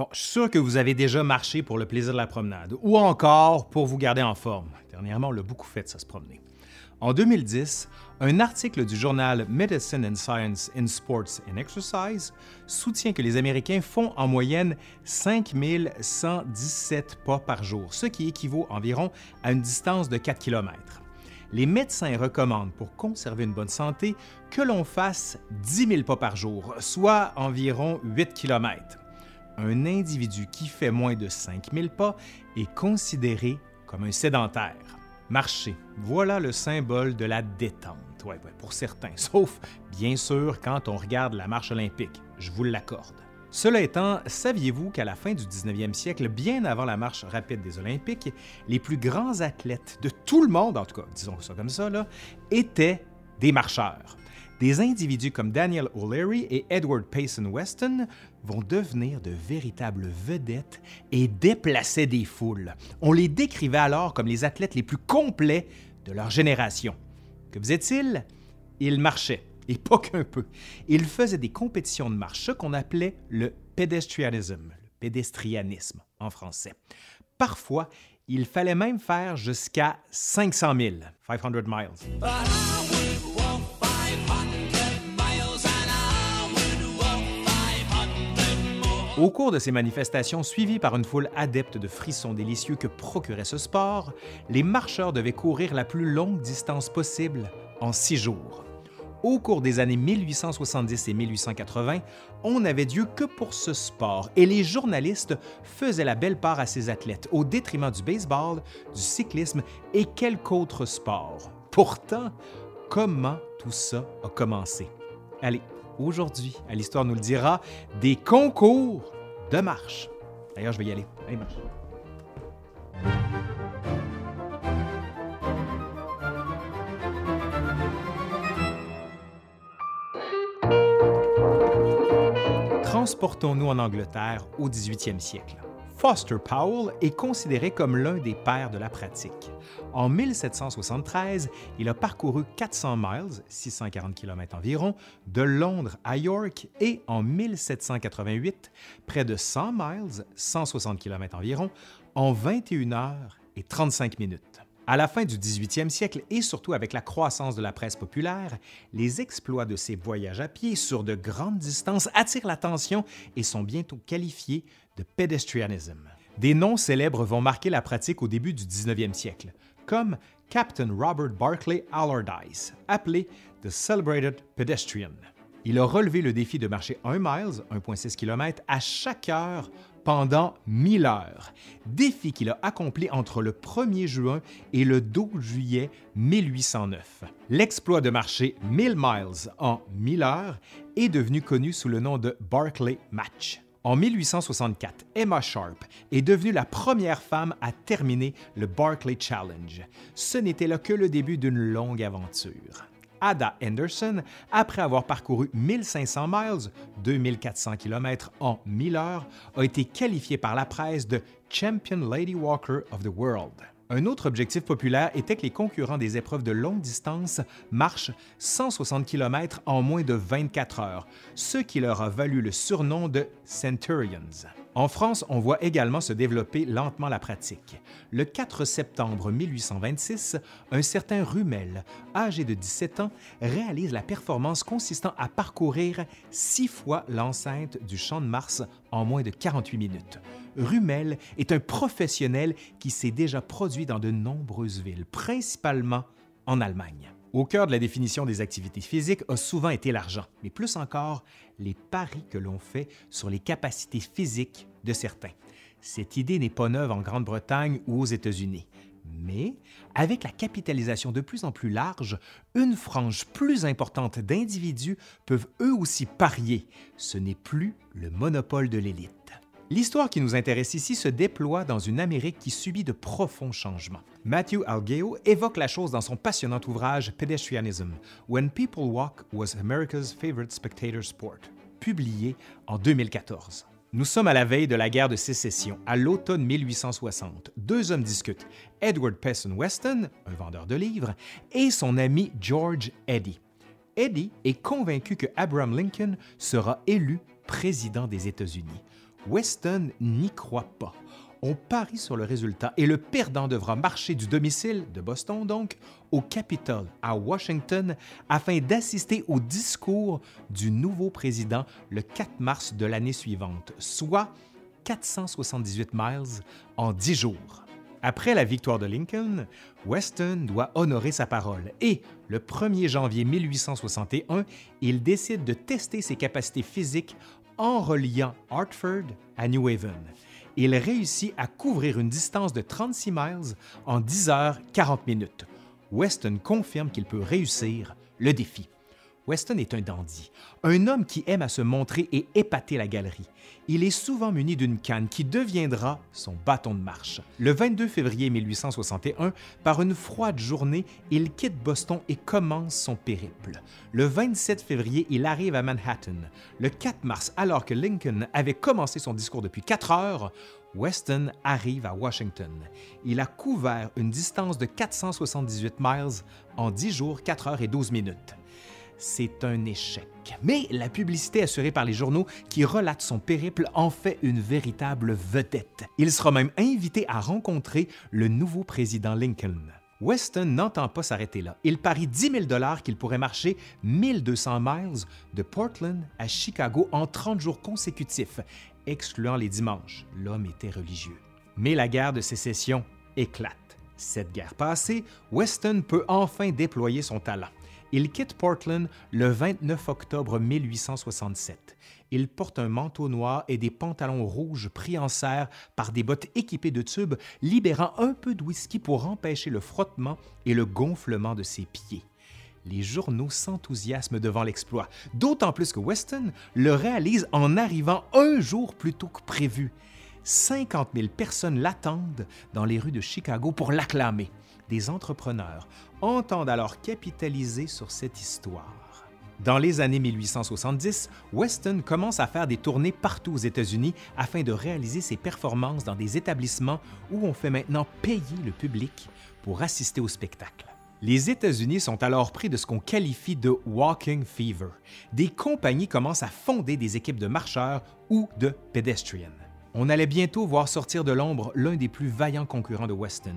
Bon, je suis sûr que vous avez déjà marché pour le plaisir de la promenade ou encore pour vous garder en forme. Dernièrement, on l'a beaucoup fait, ça se promener. En 2010, un article du journal Medicine and Science in Sports and Exercise soutient que les Américains font en moyenne 5117 pas par jour, ce qui équivaut environ à une distance de 4 km. Les médecins recommandent pour conserver une bonne santé que l'on fasse 10 000 pas par jour, soit environ 8 km un individu qui fait moins de 5000 pas est considéré comme un sédentaire. Marcher, voilà le symbole de la détente, ouais, pour certains, sauf bien sûr quand on regarde la marche olympique, je vous l'accorde. Cela étant, saviez-vous qu'à la fin du 19e siècle, bien avant la marche rapide des Olympiques, les plus grands athlètes de tout le monde, en tout cas, disons ça comme ça, étaient des marcheurs? Des individus comme Daniel O'Leary et Edward Payson Weston vont devenir de véritables vedettes et déplacer des foules. On les décrivait alors comme les athlètes les plus complets de leur génération. Que faisaient-ils? Ils marchaient, et pas qu'un peu. Ils faisaient des compétitions de marche, qu'on appelait le pedestrianisme, le pédestrianisme en français. Parfois, il fallait même faire jusqu'à 500 000, 500 miles. Au cours de ces manifestations suivies par une foule adepte de frissons délicieux que procurait ce sport, les marcheurs devaient courir la plus longue distance possible en six jours. Au cours des années 1870 et 1880, on n'avait Dieu que pour ce sport et les journalistes faisaient la belle part à ces athlètes au détriment du baseball, du cyclisme et quelque autre sport. Pourtant, comment tout ça a commencé? Allez, aujourd'hui, à l'Histoire nous le dira, des concours de marche. D'ailleurs, je vais y aller. Allez, marche. Transportons-nous en Angleterre au 18e siècle. Foster Powell est considéré comme l'un des pères de la pratique. En 1773, il a parcouru 400 miles, 640 km environ, de Londres à York et en 1788, près de 100 miles, 160 km environ, en 21 heures et 35 minutes. À la fin du 18e siècle et surtout avec la croissance de la presse populaire, les exploits de ces voyages à pied sur de grandes distances attirent l'attention et sont bientôt qualifiés de. Des noms célèbres vont marquer la pratique au début du 19e siècle, comme Captain Robert Barclay Allardyce, appelé The Celebrated Pedestrian. Il a relevé le défi de marcher 1 miles, 1,6 km, à chaque heure pendant 1000 heures, défi qu'il a accompli entre le 1er juin et le 12 juillet 1809. L'exploit de marcher 1000 miles en 1000 heures est devenu connu sous le nom de Barclay Match. En 1864, Emma Sharp est devenue la première femme à terminer le Barclay Challenge. Ce n'était là que le début d'une longue aventure. Ada Henderson, après avoir parcouru 1500 miles, 2400 km en 1000 heures, a été qualifiée par la presse de Champion Lady Walker of the World. Un autre objectif populaire était que les concurrents des épreuves de longue distance marchent 160 km en moins de 24 heures, ce qui leur a valu le surnom de Centurions. En France, on voit également se développer lentement la pratique. Le 4 septembre 1826, un certain Rumel, âgé de 17 ans, réalise la performance consistant à parcourir six fois l'enceinte du Champ de Mars en moins de 48 minutes. Rumel est un professionnel qui s'est déjà produit dans de nombreuses villes, principalement en Allemagne. Au cœur de la définition des activités physiques a souvent été l'argent, mais plus encore les paris que l'on fait sur les capacités physiques de certains. Cette idée n'est pas neuve en Grande-Bretagne ou aux États-Unis. Mais avec la capitalisation de plus en plus large, une frange plus importante d'individus peuvent eux aussi parier. Ce n'est plus le monopole de l'élite. L'histoire qui nous intéresse ici se déploie dans une Amérique qui subit de profonds changements. Matthew Algeo évoque la chose dans son passionnant ouvrage Pedestrianism, When People Walk Was America's Favorite Spectator Sport, publié en 2014. Nous sommes à la veille de la guerre de sécession, à l'automne 1860. Deux hommes discutent, Edward Payson Weston, un vendeur de livres, et son ami George Eddy. Eddy est convaincu que Abraham Lincoln sera élu président des États-Unis. Weston n'y croit pas. On parie sur le résultat et le perdant devra marcher du domicile, de Boston donc, au Capitole, à Washington, afin d'assister au discours du nouveau président le 4 mars de l'année suivante, soit 478 miles en 10 jours. Après la victoire de Lincoln, Weston doit honorer sa parole et, le 1er janvier 1861, il décide de tester ses capacités physiques en reliant Hartford à New Haven. Il réussit à couvrir une distance de 36 miles en 10 heures 40 minutes. Weston confirme qu'il peut réussir le défi. Weston est un dandy, un homme qui aime à se montrer et épater la galerie. Il est souvent muni d'une canne qui deviendra son bâton de marche. Le 22 février 1861, par une froide journée, il quitte Boston et commence son périple. Le 27 février, il arrive à Manhattan. Le 4 mars, alors que Lincoln avait commencé son discours depuis quatre heures, Weston arrive à Washington. Il a couvert une distance de 478 miles en 10 jours, 4 heures et 12 minutes c'est un échec. Mais la publicité assurée par les journaux qui relatent son périple en fait une véritable vedette. Il sera même invité à rencontrer le nouveau président Lincoln. Weston n'entend pas s'arrêter là. Il parie 10 000 dollars qu'il pourrait marcher 1200 miles de Portland à Chicago en 30 jours consécutifs, excluant les dimanches. L'homme était religieux. Mais la guerre de sécession éclate. Cette guerre passée, Weston peut enfin déployer son talent. Il quitte Portland le 29 octobre 1867. Il porte un manteau noir et des pantalons rouges pris en serre par des bottes équipées de tubes, libérant un peu de whisky pour empêcher le frottement et le gonflement de ses pieds. Les journaux s'enthousiasment devant l'exploit, d'autant plus que Weston le réalise en arrivant un jour plus tôt que prévu. 50 000 personnes l'attendent dans les rues de Chicago pour l'acclamer des entrepreneurs entendent alors capitaliser sur cette histoire. Dans les années 1870, Weston commence à faire des tournées partout aux États-Unis afin de réaliser ses performances dans des établissements où on fait maintenant payer le public pour assister au spectacle. Les États-Unis sont alors pris de ce qu'on qualifie de walking fever. Des compagnies commencent à fonder des équipes de marcheurs ou de pedestrians. On allait bientôt voir sortir de l'ombre l'un des plus vaillants concurrents de Weston,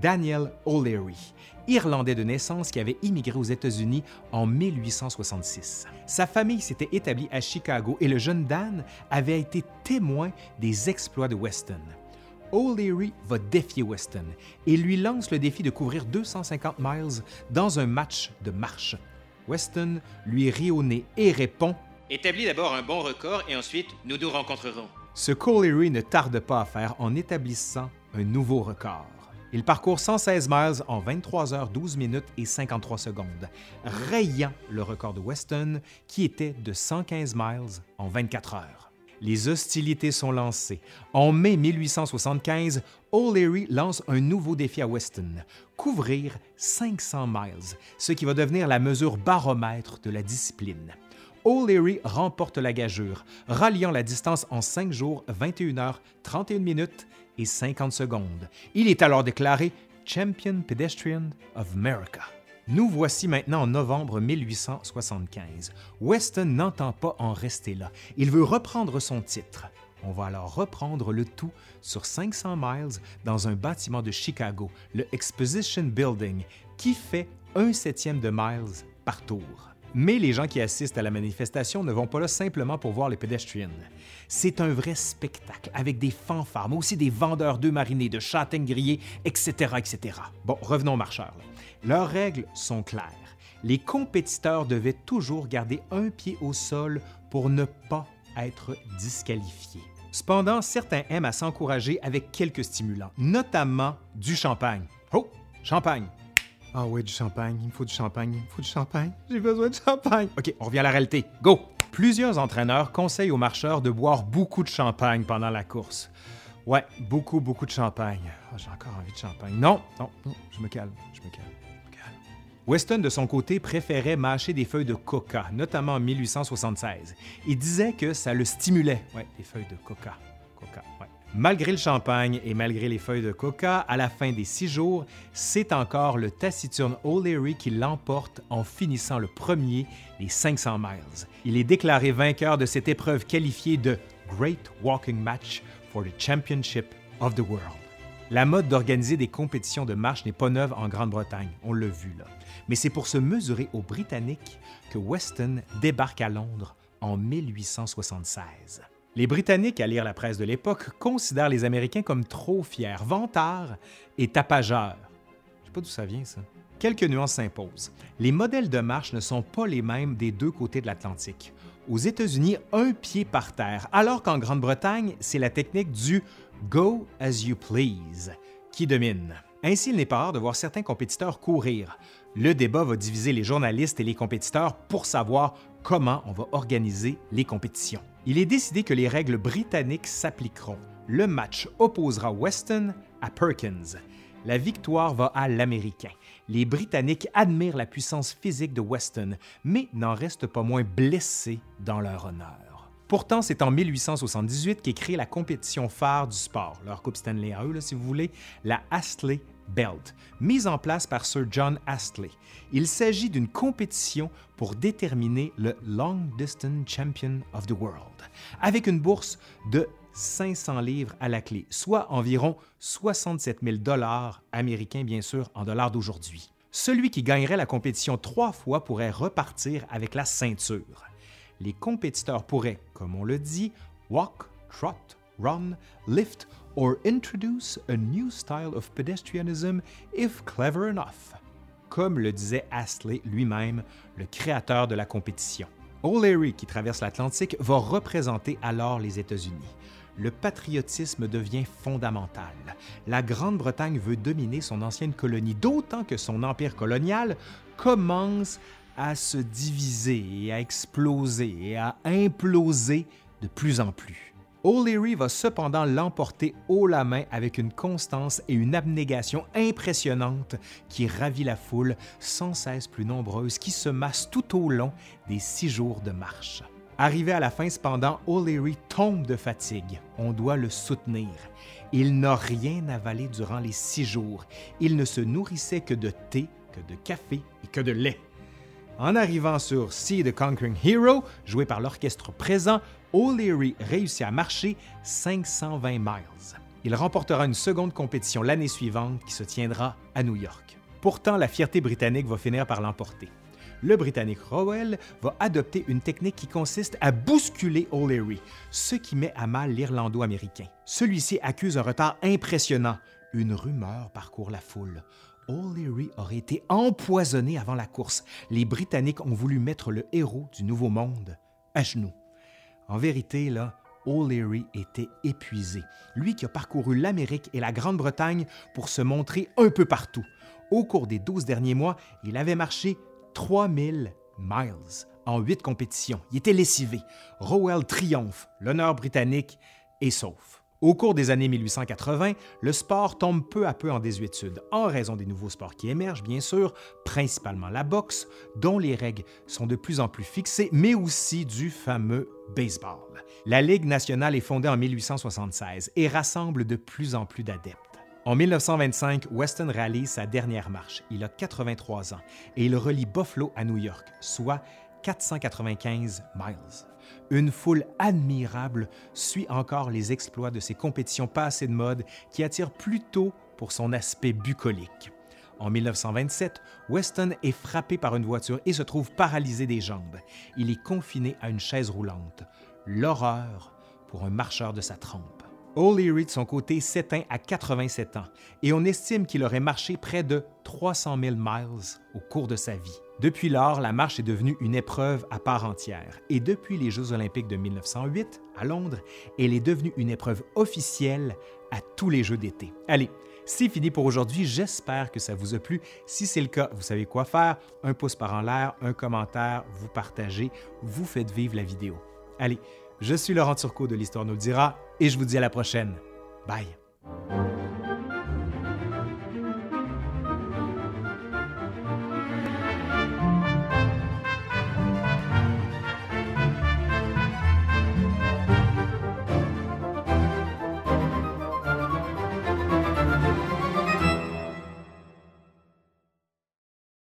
Daniel O'Leary, Irlandais de naissance qui avait immigré aux États-Unis en 1866. Sa famille s'était établie à Chicago et le jeune Dan avait été témoin des exploits de Weston. O'Leary va défier Weston et lui lance le défi de couvrir 250 miles dans un match de marche. Weston lui rit au nez et répond Établis d'abord un bon record et ensuite nous nous rencontrerons. Ce Colliery ne tarde pas à faire en établissant un nouveau record. Il parcourt 116 miles en 23 heures 12 minutes et 53 secondes, rayant le record de Weston qui était de 115 miles en 24 heures. Les hostilités sont lancées. En mai 1875, O'Leary lance un nouveau défi à Weston, couvrir 500 miles, ce qui va devenir la mesure baromètre de la discipline. O'Leary remporte la gageure, ralliant la distance en 5 jours, 21 heures, 31 minutes et 50 secondes. Il est alors déclaré Champion Pedestrian of America. Nous voici maintenant en novembre 1875. Weston n'entend pas en rester là. Il veut reprendre son titre. On va alors reprendre le tout sur 500 miles dans un bâtiment de Chicago, le Exposition Building, qui fait un septième de miles par tour. Mais les gens qui assistent à la manifestation ne vont pas là simplement pour voir les pédestriens. C'est un vrai spectacle avec des fanfares, mais aussi des vendeurs d'œufs marinés, de châtaignes grillées, etc., etc. Bon, revenons aux marcheurs. Leurs règles sont claires. Les compétiteurs devaient toujours garder un pied au sol pour ne pas être disqualifiés. Cependant, certains aiment à s'encourager avec quelques stimulants, notamment du champagne. Oh, champagne! Ah oui, du champagne, il me faut du champagne, il me faut du champagne, j'ai besoin de champagne. OK, on revient à la réalité. Go! Plusieurs entraîneurs conseillent aux marcheurs de boire beaucoup de champagne pendant la course. Ouais, beaucoup, beaucoup de champagne. Ah, j'ai encore envie de champagne. Non, non, non, je me calme, je me calme. Weston, de son côté, préférait mâcher des feuilles de coca, notamment en 1876. Il disait que ça le stimulait. Ouais, des feuilles de coca. Coca, ouais. Malgré le champagne et malgré les feuilles de coca, à la fin des six jours, c'est encore le taciturne O'Leary qui l'emporte en finissant le premier les 500 miles. Il est déclaré vainqueur de cette épreuve qualifiée de Great Walking Match for the Championship of the World. La mode d'organiser des compétitions de marche n'est pas neuve en Grande-Bretagne, on l'a vu là. Mais c'est pour se mesurer aux Britanniques que Weston débarque à Londres en 1876. Les Britanniques, à lire la presse de l'époque, considèrent les Américains comme trop fiers, vantards et tapageurs. Je sais pas d'où ça vient, ça. Quelques nuances s'imposent. Les modèles de marche ne sont pas les mêmes des deux côtés de l'Atlantique. Aux États-Unis, un pied par terre, alors qu'en Grande-Bretagne, c'est la technique du Go as you please qui domine. Ainsi, il n'est pas rare de voir certains compétiteurs courir. Le débat va diviser les journalistes et les compétiteurs pour savoir comment on va organiser les compétitions. Il est décidé que les règles britanniques s'appliqueront. Le match opposera Weston à Perkins. La victoire va à l'Américain. Les Britanniques admirent la puissance physique de Weston, mais n'en restent pas moins blessés dans leur honneur. Pourtant, c'est en 1878 qu'est créée la compétition phare du sport, leur Coupe Stanley à eux, si vous voulez, la Astley Belt, mise en place par Sir John Astley. Il s'agit d'une compétition pour déterminer le Long Distance Champion of the World, avec une bourse de 500 livres à la clé, soit environ 67 000 dollars américains, bien sûr, en dollars d'aujourd'hui. Celui qui gagnerait la compétition trois fois pourrait repartir avec la ceinture les compétiteurs pourraient, comme on le dit, walk, trot, run, lift or introduce a new style of pedestrianism if clever enough, comme le disait Astley lui-même, le créateur de la compétition. O'Leary, qui traverse l'Atlantique, va représenter alors les États-Unis. Le patriotisme devient fondamental. La Grande-Bretagne veut dominer son ancienne colonie, d'autant que son empire colonial commence à se diviser et à exploser et à imploser de plus en plus. O'Leary va cependant l'emporter haut la main avec une constance et une abnégation impressionnantes qui ravit la foule sans cesse plus nombreuse qui se masse tout au long des six jours de marche. Arrivé à la fin, cependant, O'Leary tombe de fatigue. On doit le soutenir. Il n'a rien avalé durant les six jours. Il ne se nourrissait que de thé, que de café et que de lait. En arrivant sur See the Conquering Hero, joué par l'orchestre présent, O'Leary réussit à marcher 520 miles. Il remportera une seconde compétition l'année suivante qui se tiendra à New York. Pourtant, la fierté britannique va finir par l'emporter. Le Britannique Rowell va adopter une technique qui consiste à bousculer O'Leary, ce qui met à mal l'Irlando-américain. Celui-ci accuse un retard impressionnant. Une rumeur parcourt la foule. O'Leary aurait été empoisonné avant la course. Les Britanniques ont voulu mettre le héros du Nouveau Monde à genoux. En vérité, là, O'Leary était épuisé. Lui qui a parcouru l'Amérique et la Grande-Bretagne pour se montrer un peu partout. Au cours des 12 derniers mois, il avait marché 3000 miles en huit compétitions. Il était lessivé. Rowell triomphe. L'honneur britannique est sauf. Au cours des années 1880, le sport tombe peu à peu en désuétude, en raison des nouveaux sports qui émergent, bien sûr, principalement la boxe, dont les règles sont de plus en plus fixées, mais aussi du fameux baseball. La Ligue nationale est fondée en 1876 et rassemble de plus en plus d'adeptes. En 1925, Weston réalise sa dernière marche. Il a 83 ans et il relie Buffalo à New York, soit 495 miles. Une foule admirable suit encore les exploits de ces compétitions passées de mode qui attirent plutôt pour son aspect bucolique. En 1927, Weston est frappé par une voiture et se trouve paralysé des jambes. Il est confiné à une chaise roulante. L'horreur pour un marcheur de sa trempe. O'Leary, de son côté, s'éteint à 87 ans et on estime qu'il aurait marché près de 300 000 miles au cours de sa vie. Depuis lors, la marche est devenue une épreuve à part entière et depuis les Jeux olympiques de 1908 à Londres, elle est devenue une épreuve officielle à tous les Jeux d'été. Allez, c'est fini pour aujourd'hui. J'espère que ça vous a plu. Si c'est le cas, vous savez quoi faire. Un pouce par en l'air, un commentaire, vous partagez, vous faites vivre la vidéo. Allez, je suis Laurent Turcot de l'Histoire nous le dira et je vous dis à la prochaine. Bye.